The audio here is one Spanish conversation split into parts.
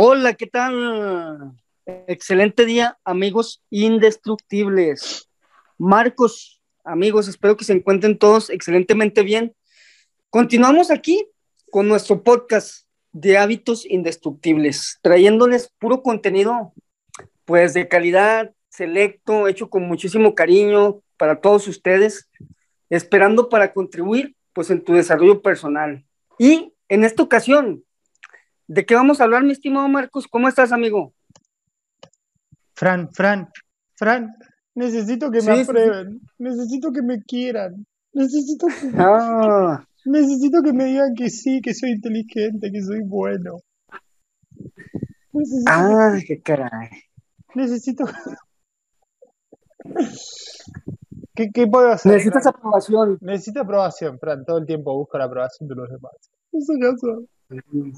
Hola, ¿qué tal? Excelente día, amigos indestructibles. Marcos, amigos, espero que se encuentren todos excelentemente bien. Continuamos aquí con nuestro podcast de hábitos indestructibles, trayéndoles puro contenido, pues de calidad, selecto, hecho con muchísimo cariño para todos ustedes, esperando para contribuir pues en tu desarrollo personal. Y en esta ocasión, ¿de qué vamos a hablar, mi estimado Marcos? ¿Cómo estás, amigo? Fran, Fran, Fran, necesito que me aprueben, necesito que me quieran, necesito que, ah. necesito que me digan que sí, que soy inteligente, que soy bueno. ah, qué caray. Necesito. ¿Qué, ¿Qué, puedo hacer? Necesitas aprobación. Necesito aprobación, Fran. Todo el tiempo busco la aprobación de los demás. Eso ya Qué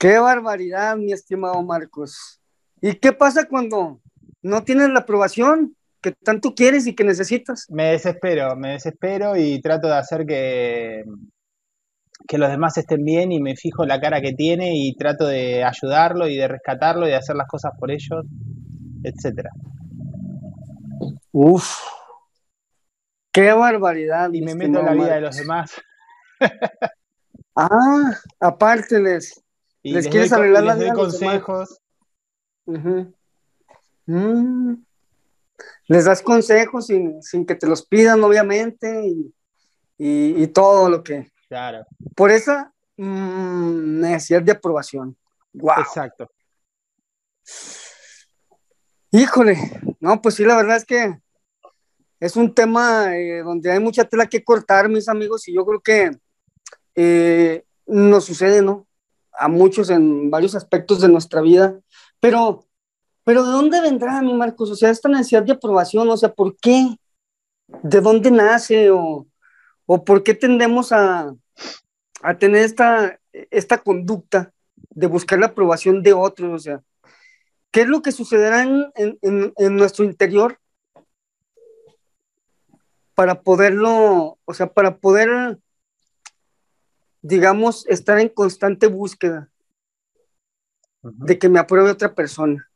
barbaridad, mi estimado Marcos. ¿Y qué pasa cuando no tienes la aprobación que tanto quieres y que necesitas? Me desespero, me desespero y trato de hacer que, que los demás estén bien y me fijo la cara que tiene y trato de ayudarlo y de rescatarlo y de hacer las cosas por ellos, etcétera. Uf, qué barbaridad. Y me meto en la vida de los demás. ah, les, les, quieres arreglar las les consejos. Mm. Les das consejos sin, que te los pidan, obviamente, y, todo lo que. Claro. Por esa mm, necesidad de aprobación. Wow. Exacto. Híjole, no, pues sí, la verdad es que es un tema eh, donde hay mucha tela que cortar, mis amigos, y yo creo que eh, nos sucede, ¿no? A muchos en varios aspectos de nuestra vida, pero, pero ¿de dónde vendrá, mi Marcos? O sea, esta necesidad de aprobación, o sea, ¿por qué? ¿De dónde nace? ¿O, o por qué tendemos a, a tener esta, esta conducta de buscar la aprobación de otros? O sea, ¿qué es lo que sucederá en, en, en nuestro interior para poderlo, o sea, para poder digamos, estar en constante búsqueda de que me apruebe otra persona.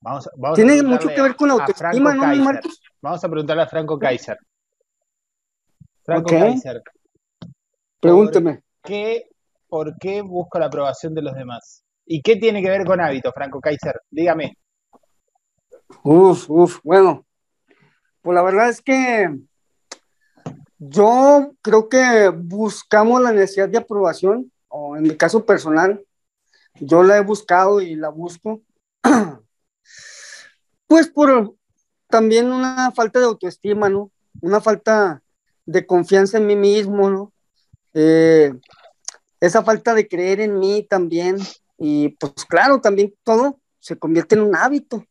Vamos, vamos Tiene mucho que ver con la autoestima, ¿no, Marcos? Vamos a preguntarle a Franco Kaiser. Franco Kaiser. Pregúnteme. ¿por qué, ¿Por qué busco la aprobación de los demás? ¿Y qué tiene que ver con hábito, Franco Kaiser? Dígame. Uf, uf, bueno. Pues la verdad es que yo creo que buscamos la necesidad de aprobación, o en mi caso personal, yo la he buscado y la busco, pues por también una falta de autoestima, ¿no? Una falta de confianza en mí mismo, ¿no? Eh, esa falta de creer en mí también, y pues claro, también todo se convierte en un hábito.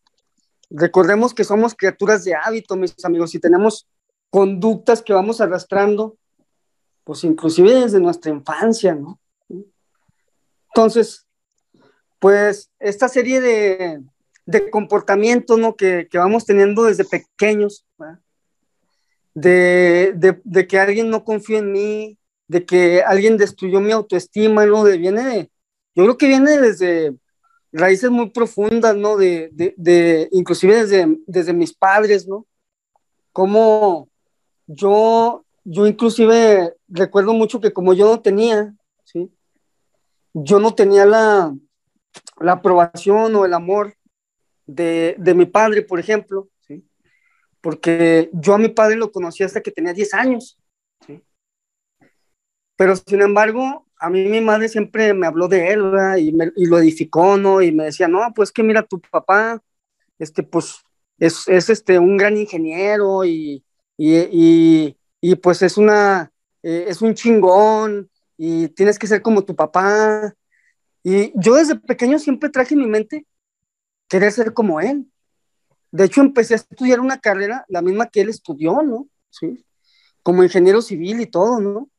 Recordemos que somos criaturas de hábito, mis amigos, y tenemos conductas que vamos arrastrando, pues inclusive desde nuestra infancia, ¿no? Entonces, pues esta serie de, de comportamientos, ¿no? Que, vamos teniendo desde pequeños, de, de, que alguien no confía en mí, de que alguien destruyó mi autoestima, ¿no? De, viene yo creo que viene desde raíces muy profundas, ¿no? De, de, inclusive desde, desde mis padres, ¿no? Yo, yo inclusive recuerdo mucho que como yo no tenía, ¿sí? Yo no tenía la, la aprobación o el amor de, de, mi padre, por ejemplo, ¿sí? Porque yo a mi padre lo conocí hasta que tenía 10 años, ¿sí? Pero sin embargo, a mí mi madre siempre me habló de él, Y, me, y, lo edificó, ¿no? Y me decía, no, pues que mira, tu papá, este, pues, es, es este, un gran ingeniero y, y, y, pues es una, eh, es un chingón y tienes que ser como tu papá. Y yo desde pequeño siempre traje en mi mente querer ser como él. De hecho, empecé a estudiar una carrera, la misma que él estudió, ¿no? Sí. Como ingeniero civil y todo, ¿no?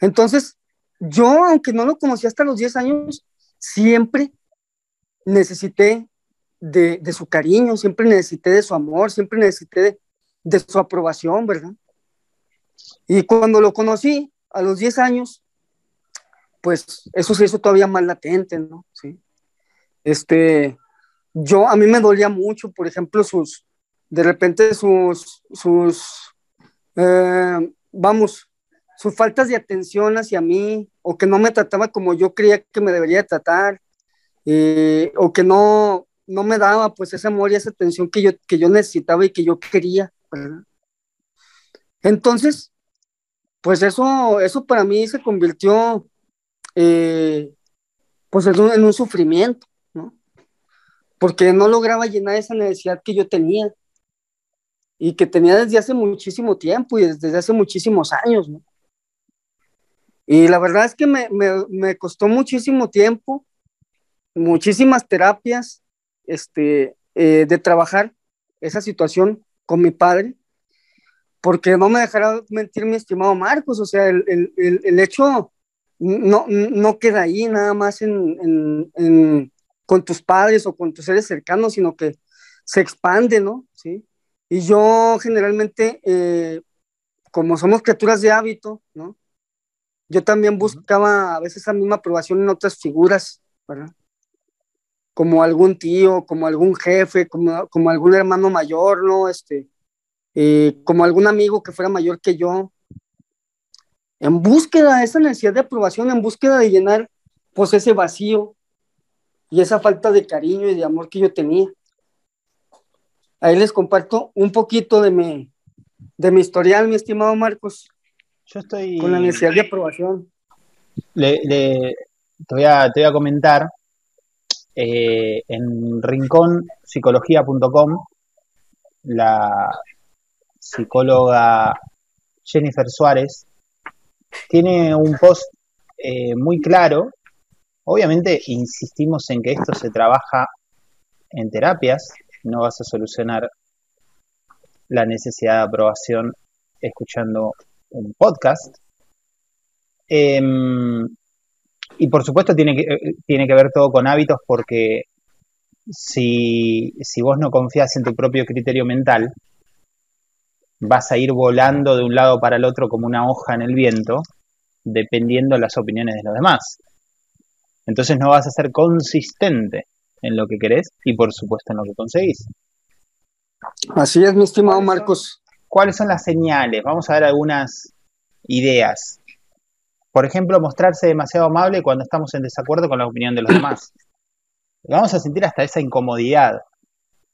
Entonces, yo, aunque no lo conocí hasta los 10 años, siempre necesité de, de, su cariño, siempre necesité de su amor, siempre necesité de, de su aprobación, ¿verdad? Y cuando lo conocí a los 10 años, pues eso se hizo todavía más latente, ¿no? Sí. Este, yo, a mí me dolía mucho, por ejemplo, sus, de repente sus, sus, eh, vamos, sus faltas de atención hacia mí, o que no me trataba como yo creía que me debería tratar, eh, o que no, no me daba pues ese amor y esa atención que yo, que yo necesitaba y que yo quería. Entonces, pues eso, eso para mí se convirtió eh, pues en un, en un, sufrimiento, ¿no? Porque no lograba llenar esa necesidad que yo tenía y que tenía desde hace muchísimo tiempo y desde hace muchísimos años, ¿no? Y la verdad es que me, me, me costó muchísimo tiempo, muchísimas terapias, este, eh, de trabajar esa situación con mi padre, porque no me dejará mentir mi estimado Marcos, o sea, el, el, el hecho no, no, queda ahí nada más en, en, con tus padres o con tus seres cercanos, sino que se expande, ¿no? ¿Sí? Y yo generalmente, eh, como somos criaturas de hábito, ¿no? Yo también buscaba a veces esa misma aprobación en otras figuras, ¿verdad? Como algún tío, como algún jefe, como, como algún hermano mayor, ¿no? Este, eh, como algún amigo que fuera mayor que yo, en búsqueda de esa necesidad de aprobación, en búsqueda de llenar pues ese vacío y esa falta de cariño y de amor que yo tenía. Ahí les comparto un poquito de mi, de mi historial, mi estimado Marcos. Yo estoy... Con la necesidad de aprobación. Le, te, voy a, te voy a comentar, eh, en rinconpsicología.com, la psicóloga Jennifer Suárez tiene un post eh, muy claro. Obviamente insistimos en que esto se trabaja en terapias, no vas a solucionar la necesidad de aprobación escuchando un podcast. Em, y por supuesto tiene que, eh, tiene que ver todo con hábitos porque si, si vos no confías en tu propio criterio mental, vas a ir volando de un lado para el otro como una hoja en el viento, dependiendo de las opiniones de los demás. Entonces no vas a ser consistente en lo que querés y por supuesto en lo que conseguís. Así es, mi estimado Marcos. ¿Cuáles son las señales? Vamos a ver algunas ideas. Por ejemplo, mostrarse demasiado amable cuando estamos en desacuerdo con la opinión de los demás. Vamos a sentir hasta esa incomodidad,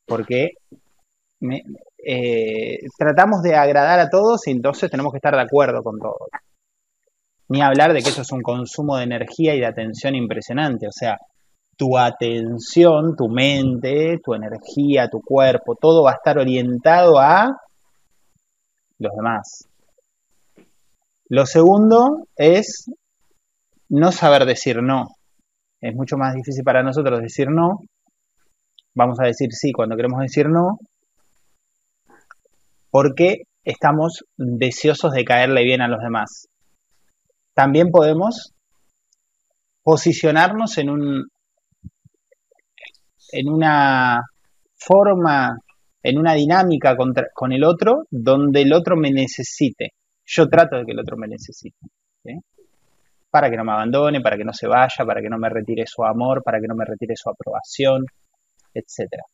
porque eh, tratamos de agradar a todos y entonces tenemos que estar de acuerdo con todos. Ni hablar de que eso es un consumo de energía y de atención impresionante. O sea, tu atención, tu mente, tu energía, tu cuerpo, todo va a estar orientado a los demás. Lo segundo es no saber decir no. Es mucho más difícil para nosotros decir no. Vamos a decir sí cuando queremos decir no, porque estamos deseosos de caerle bien a los demás. También podemos posicionarnos en un en una forma, en una dinámica con el otro donde el otro me necesite. Yo trato de que el otro me necesite. Para que no me abandone, para que no se vaya, para que no me retire su amor, para que no me retire su aprobación, etcétera.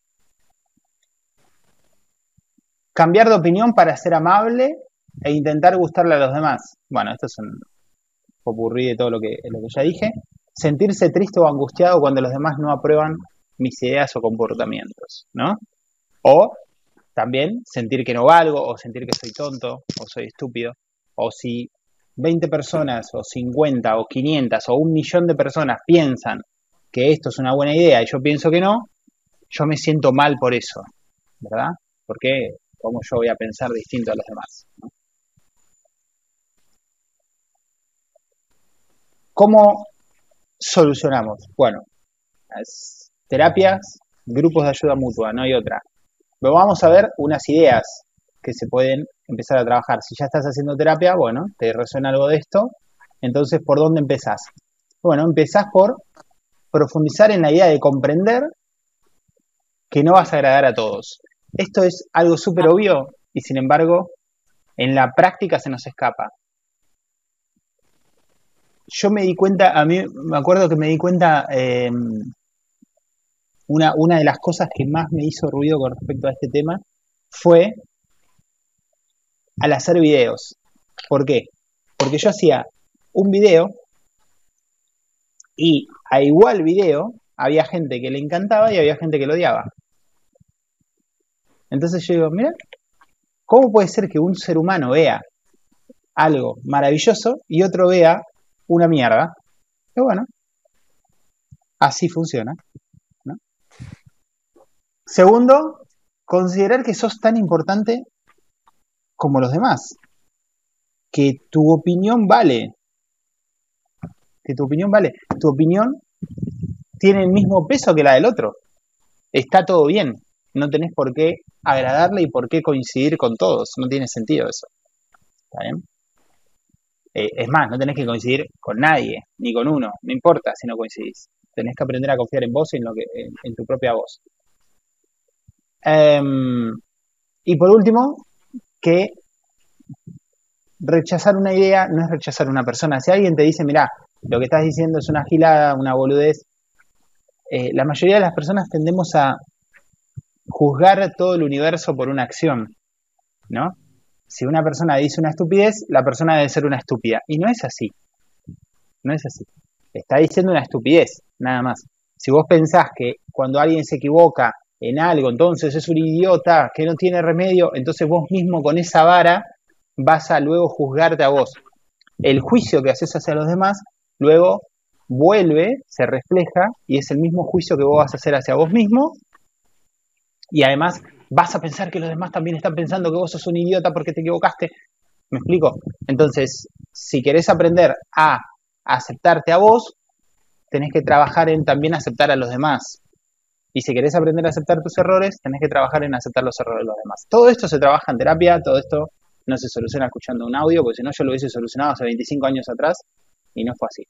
Cambiar de opinión para ser amable e intentar gustarle a los demás. Bueno, esto es un popurrí de todo lo que, lo que ya dije. Sentirse triste o angustiado cuando los demás no aprueban mis ideas o comportamientos, ¿no? O también sentir que no valgo, o sentir que soy tonto, o soy estúpido, o si 20 personas, o 50, o 500, o un millón de personas piensan que esto es una buena idea y yo pienso que no, yo me siento mal por eso, ¿verdad? Porque cómo yo voy a pensar distinto a los demás. ¿Cómo solucionamos? Bueno, terapias, grupos de ayuda mutua, no hay otra. Pero vamos a ver unas ideas que se pueden empezar a trabajar. Si ya estás haciendo terapia, bueno, te resuena algo de esto, entonces, ¿por dónde empezás? Bueno, empezás por profundizar en la idea de comprender que no vas a agradar a todos. Esto es algo súper obvio y sin embargo en la práctica se nos escapa. yo me di cuenta, a mí me acuerdo que me di cuenta, una, una de las cosas que más me hizo ruido con respecto a este tema fue al hacer videos. ¿Por qué? Porque yo hacía un video y a igual video había gente que le encantaba y había gente que lo odiaba. Entonces yo digo, mira, ¿cómo puede ser que un ser humano vea algo maravilloso y otro vea una mierda? Y bueno, así funciona. Segundo, considerar que sos tan importante como los demás. Que tu opinión vale. Que tu opinión vale. Tu opinión tiene el mismo peso que la del otro. Está todo bien. No tenés por qué agradarle y por qué coincidir con todos. No tiene sentido eso. ¿Está bien? Eh, es más, no tenés que coincidir con nadie, ni con uno. No importa si no coincidís. Tenés que aprender a confiar en vos y en, lo que, en, tu propia voz. Em, y por último, que rechazar una idea no es rechazar una persona. Si alguien te dice, mira, lo que estás diciendo es una gilada, una boludez, eh, la mayoría de las personas tendemos a juzgar todo el universo por una acción, ¿no? Si una persona dice una estupidez, la persona debe ser una estúpida. Y no es así. No es así. Está diciendo una estupidez, nada más. Si vos pensás que cuando alguien se equivoca en algo, entonces es un idiota que no tiene remedio, entonces vos mismo con esa vara vas a luego juzgarte a vos. El juicio que haces hacia los demás, luego vuelve, se refleja y es el mismo juicio que vos vas a hacer hacia vos mismo. Y además vas a pensar que los demás también están pensando que vos sos un idiota porque te equivocaste. ¿Me explico? Entonces, si querés aprender a aceptarte a vos, tenés que trabajar en también aceptar a los demás. Y si querés aprender a aceptar tus errores, tenés que trabajar en aceptar los errores de los demás. Todo esto se trabaja en terapia, todo esto no se soluciona escuchando un audio, porque si no yo lo hubiese solucionado hace 25 años atrás y no fue así.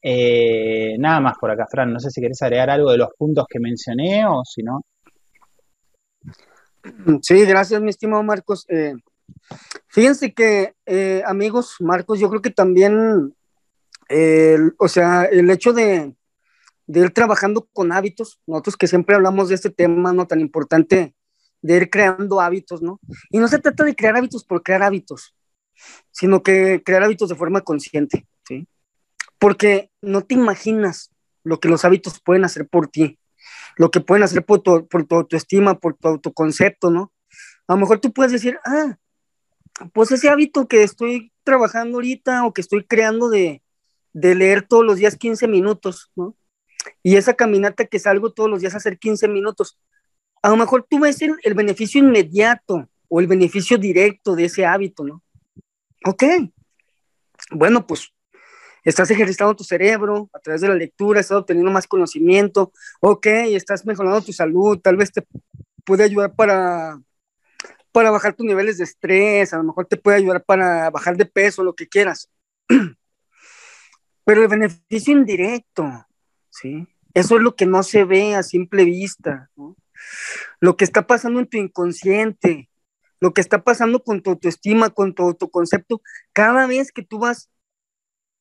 Eh, nada más por acá, Fran. No sé si querés agregar algo de los puntos que mencioné o si no. Sí, gracias, mi estimado Marcos. Eh, fíjense que, eh, amigos, Marcos, yo creo que también, o sea, el hecho de, de, ir trabajando con hábitos, nosotros que siempre hablamos de este tema, ¿no? Tan importante de ir creando hábitos, ¿no? Y no se trata de crear hábitos por crear hábitos, sino que crear hábitos de forma consciente, ¿sí? Porque no te imaginas lo que los hábitos pueden hacer por ti, lo que pueden hacer por tu, por tu autoestima, por tu autoconcepto, ¿no? A lo mejor tú puedes decir, ah, pues ese hábito que estoy trabajando ahorita o que estoy creando de, de leer todos los días 15 minutos, ¿no? Y esa caminata que salgo todos los días a hacer 15 minutos, a lo mejor tú ves el, beneficio inmediato o el beneficio directo de ese hábito, ¿no? Ok, bueno, pues estás ejercitando tu cerebro a través de la lectura, estás obteniendo más conocimiento, ok, estás mejorando tu salud, tal vez te puede ayudar para, para bajar tus niveles de estrés, a lo mejor te puede ayudar para bajar de peso, lo que quieras. Pero el beneficio indirecto, ¿sí? Eso es lo que no se ve a simple vista. Lo que está pasando en tu inconsciente, lo que está pasando con tu autoestima, con tu autoconcepto, cada vez que tú vas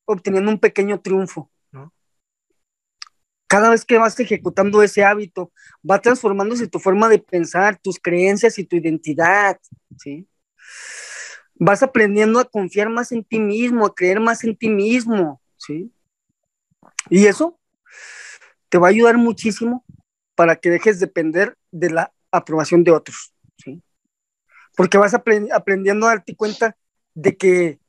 obteniendo un pequeño triunfo. Cada vez que vas ejecutando ese hábito, va transformándose tu forma de pensar, tus creencias y tu identidad, ¿sí? Vas aprendiendo a confiar más en ti mismo, a creer más en ti mismo, ¿sí? Y eso te va a ayudar muchísimo para que dejes de depender de la aprobación de otros, ¿sí? Porque vas aprendiendo a darte cuenta de que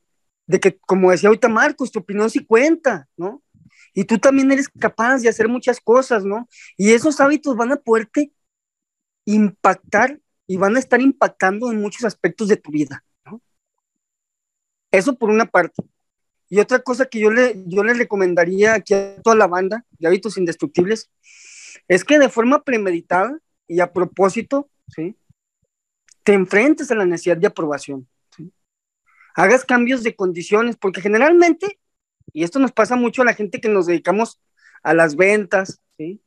de que, como decía ahorita Marcos, tu opinión sí cuenta, ¿no? Y tú también eres capaz de hacer muchas cosas, ¿no? Y esos hábitos van a poderte impactar y van a estar impactando en muchos aspectos de tu vida, ¿no? Eso por una parte. Y otra cosa que yo le, yo recomendaría aquí a toda la banda de hábitos indestructibles es que de forma premeditada y a propósito, ¿sí? Te enfrentes a la necesidad de aprobación hagas cambios de condiciones, porque generalmente, y esto nos pasa mucho a la gente que nos dedicamos a las ventas, ¿sí?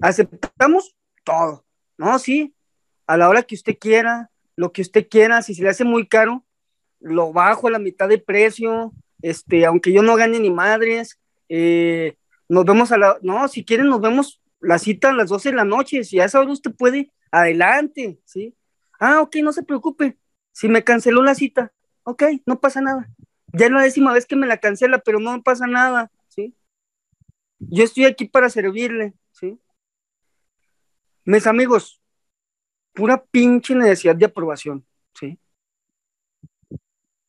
Aceptamos todo, ¿no? Sí, a la hora que usted quiera, lo que usted quiera, si se le hace muy caro, lo bajo a la mitad de precio, este, aunque yo no gane ni madres, eh, nos vemos a la, no, si quieren nos vemos la cita a las 12 de la noche, si a esa hora usted puede, adelante, ¿sí? Ah, ok, no se preocupe, si me canceló la cita, ok, no pasa nada. Ya es la décima vez que me la cancela, pero no pasa nada, ¿sí? Yo estoy aquí para servirle, ¿sí? Mis amigos, pura pinche necesidad de aprobación, ¿sí?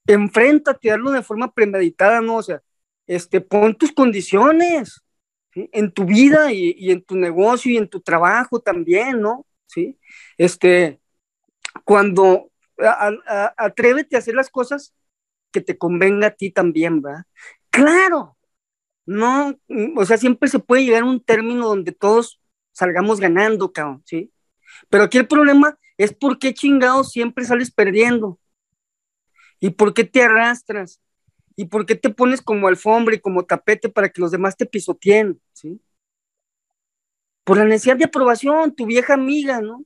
Enfréntate, hazlo de forma premeditada, ¿no? O sea, este, pon tus condiciones. En tu vida y, en tu negocio y en tu trabajo también, ¿no? ¿Sí? Este, cuando atrévete a hacer las cosas que te convenga a ti también, ¿va? Claro, no, o sea, siempre se puede llegar a un término donde todos salgamos ganando, cabrón, ¿sí? Pero aquí el problema es por qué chingados siempre sales perdiendo. ¿Y por qué te arrastras? ¿Y por qué te pones como alfombra y como tapete para que los demás te pisoteen? ¿sí? Por la necesidad de aprobación, tu vieja amiga, ¿no?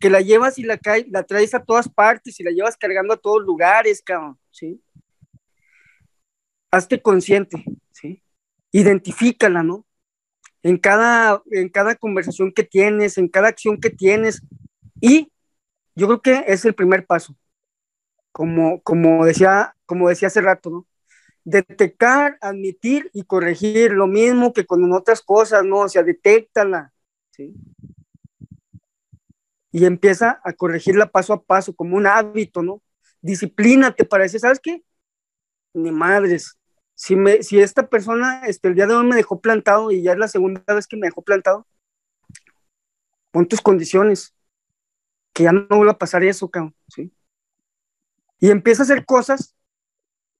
Que la llevas y la, la traes a todas partes y la llevas cargando a todos lugares, cabrón, ¿sí? Hazte consciente, ¿sí? Identifícala, ¿no? En cada, en cada conversación que tienes, en cada acción que tienes. Y yo creo que es el primer paso. Como, como, decía, como decía hace rato, ¿no? detectar, admitir y corregir, lo mismo que con otras cosas, ¿no? O sea, detéctala, ¿sí? Y empieza a corregirla paso a paso, como un hábito, ¿no? Disciplínate para decir, ¿sabes qué? Ni madres, si, me, si esta persona este, el día de hoy me dejó plantado y ya es la segunda vez que me dejó plantado, pon tus condiciones, que ya no vuelva a pasar eso, cabrón, ¿sí? Y empieza a hacer cosas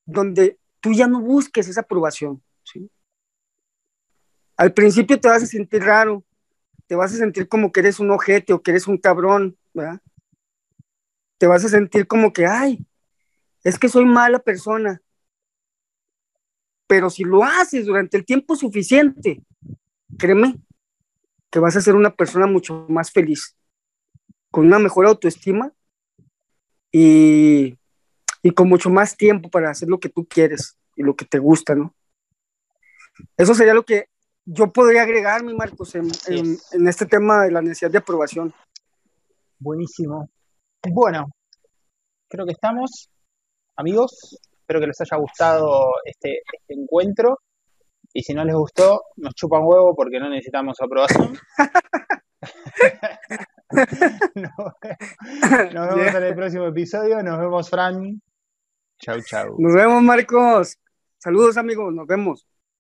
donde tú ya no busques esa aprobación. ¿sí? Al principio te vas a sentir raro, te vas a sentir como que eres un ojete o que eres un cabrón, ¿verdad? Te vas a sentir como que, ay, es que soy mala persona. Pero si lo haces durante el tiempo suficiente, créeme que vas a ser una persona mucho más feliz, con una mejor autoestima y y con mucho más tiempo para hacer lo que tú quieres y lo que te gusta, ¿no? Eso sería lo que yo podría agregar, mi Marcos, en, en, este tema de la necesidad de aprobación. Buenísimo. Bueno, creo que estamos, amigos. Espero que les haya gustado este, este encuentro. Y si no les gustó, nos chupan huevo porque no necesitamos aprobación. nos vemos en el próximo episodio. Nos vemos, Fran. Chau, chau. Nos vemos, Marcos. Saludos, amigos. Nos vemos.